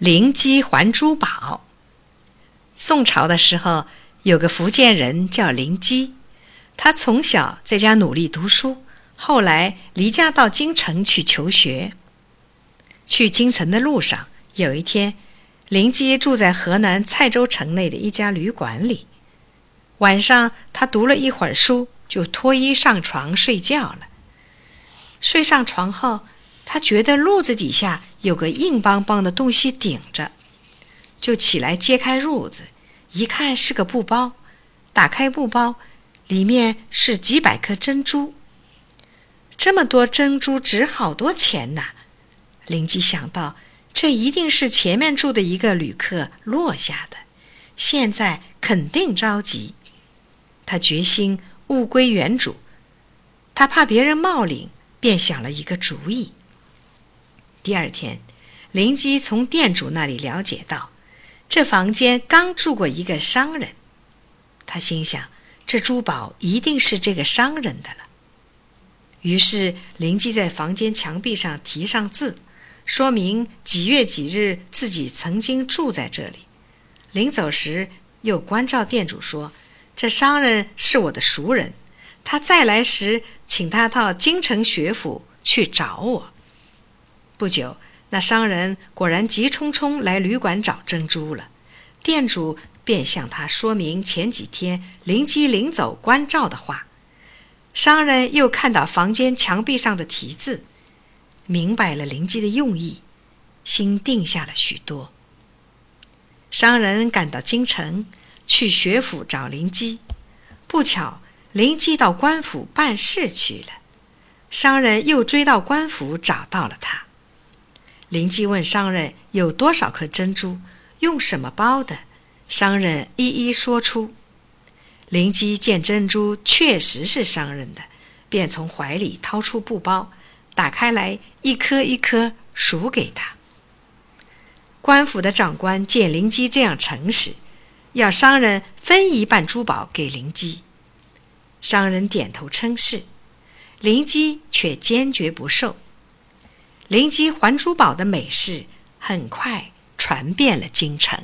灵鸡还珠宝。宋朝的时候，有个福建人叫灵鸡，他从小在家努力读书，后来离家到京城去求学。去京城的路上，有一天，灵鸡住在河南蔡州城内的一家旅馆里。晚上，他读了一会儿书，就脱衣上床睡觉了。睡上床后，他觉得褥子底下有个硬邦邦的东西顶着，就起来揭开褥子，一看是个布包。打开布包，里面是几百颗珍珠。这么多珍珠值好多钱呐！灵机想到，这一定是前面住的一个旅客落下的，现在肯定着急。他决心物归原主，他怕别人冒领。便想了一个主意。第二天，灵机从店主那里了解到，这房间刚住过一个商人。他心想，这珠宝一定是这个商人的了。于是，灵机在房间墙壁上题上字，说明几月几日自己曾经住在这里。临走时，又关照店主说：“这商人是我的熟人。”他再来时，请他到京城学府去找我。不久，那商人果然急匆匆来旅馆找珍珠了。店主便向他说明前几天灵机临走关照的话。商人又看到房间墙壁上的题字，明白了灵机的用意，心定下了许多。商人赶到京城，去学府找灵机，不巧。灵机到官府办事去了，商人又追到官府找到了他。灵机问商人有多少颗珍珠，用什么包的，商人一一说出。灵机见珍珠确实是商人的，便从怀里掏出布包，打开来一颗一颗数给他。官府的长官见灵机这样诚实，要商人分一半珠宝给灵机。商人点头称是，灵机却坚决不受。灵鸡还珠宝的美事很快传遍了京城。